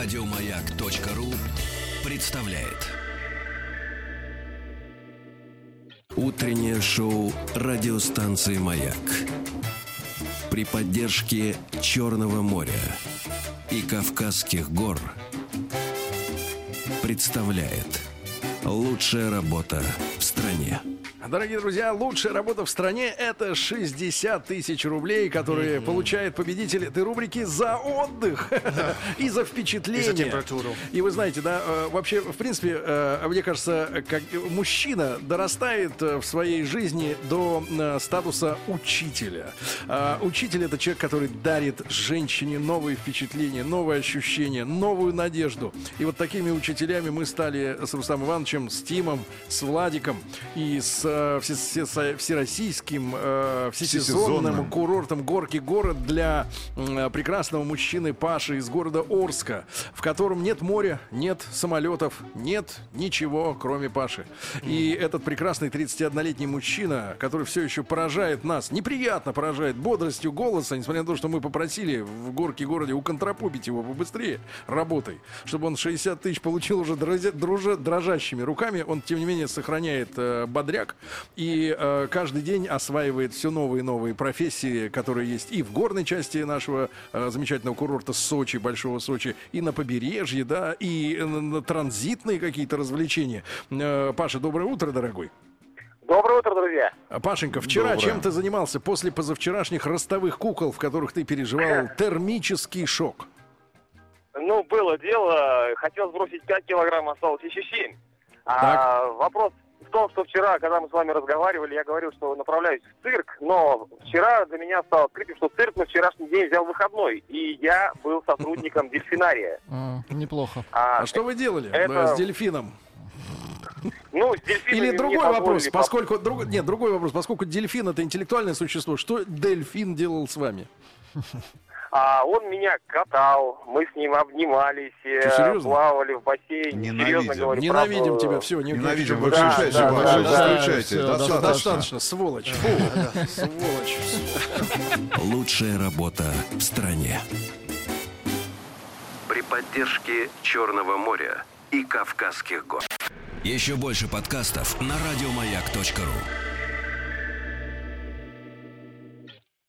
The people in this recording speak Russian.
Радиомаяк.ру представляет. Утреннее шоу радиостанции «Маяк». При поддержке Черного моря и Кавказских гор представляет лучшая работа в стране. Дорогие друзья, лучшая работа в стране – это 60 тысяч рублей, которые получает победитель этой рубрики за отдых и за впечатление. И за температуру. И вы знаете, да, э, вообще, в принципе, э, мне кажется, как мужчина дорастает э, в своей жизни до статуса учителя. Учитель – это человек, который дарит женщине новые впечатления, новые ощущения, новую надежду. И вот такими учителями мы стали с Рустамом Ивановичем, с Тимом, с Владиком и с э, все- все- всероссийским э, всесезонным Всесезонным. курортом Горки город для м, прекрасного мужчины Паши из города Орска, в котором нет моря, нет самолетов, нет ничего, кроме Паши. И этот прекрасный 31-летний мужчина, который все еще поражает нас, неприятно поражает бодростью голоса, несмотря на то, что мы попросили в Горке городе уконтропупить его побыстрее работой, чтобы он 60 тысяч получил уже дрозя- друже- дрожащими руками, он, тем не менее, сохраняет э, бодряк и э, каждый день осваивает все новые и новые профессии, которые есть и в горной части нашего э, замечательного курорта Сочи, Большого Сочи, и на побережье, да, и на транзитные какие-то развлечения. Э, Паша, доброе утро, дорогой. Доброе утро, друзья. Пашенька, вчера Доброе. чем ты занимался после позавчерашних ростовых кукол, в которых ты переживал термический шок? Ну, было дело, хотел сбросить 5 килограмм, осталось еще 7. А вопрос том, что вчера, когда мы с вами разговаривали, я говорил, что направляюсь в цирк, но вчера для меня стало открытием, что цирк на вчерашний день взял выходной, и я был сотрудником дельфинария. А, неплохо. А, А что вы делали э, с дельфином? ну, Или другой вопрос, поскольку друг, нет, другой вопрос, поскольку дельфин это интеллектуальное существо, что дельфин делал с вами? А он меня катал, мы с ним обнимались, э, плавали в бассейне. Ненавидим. Серьезно говорю, Ненавидим правда, тебя, все, не Ненавидим. не- Да, Выключайте, да, выключайте, да, выключайте. всё, Достаточно. Достаточно, сволочь. Фу, сволочь. Лучшая работа в стране. При поддержке Черного моря и Кавказских гор. Еще больше подкастов на радиомаяк.ру.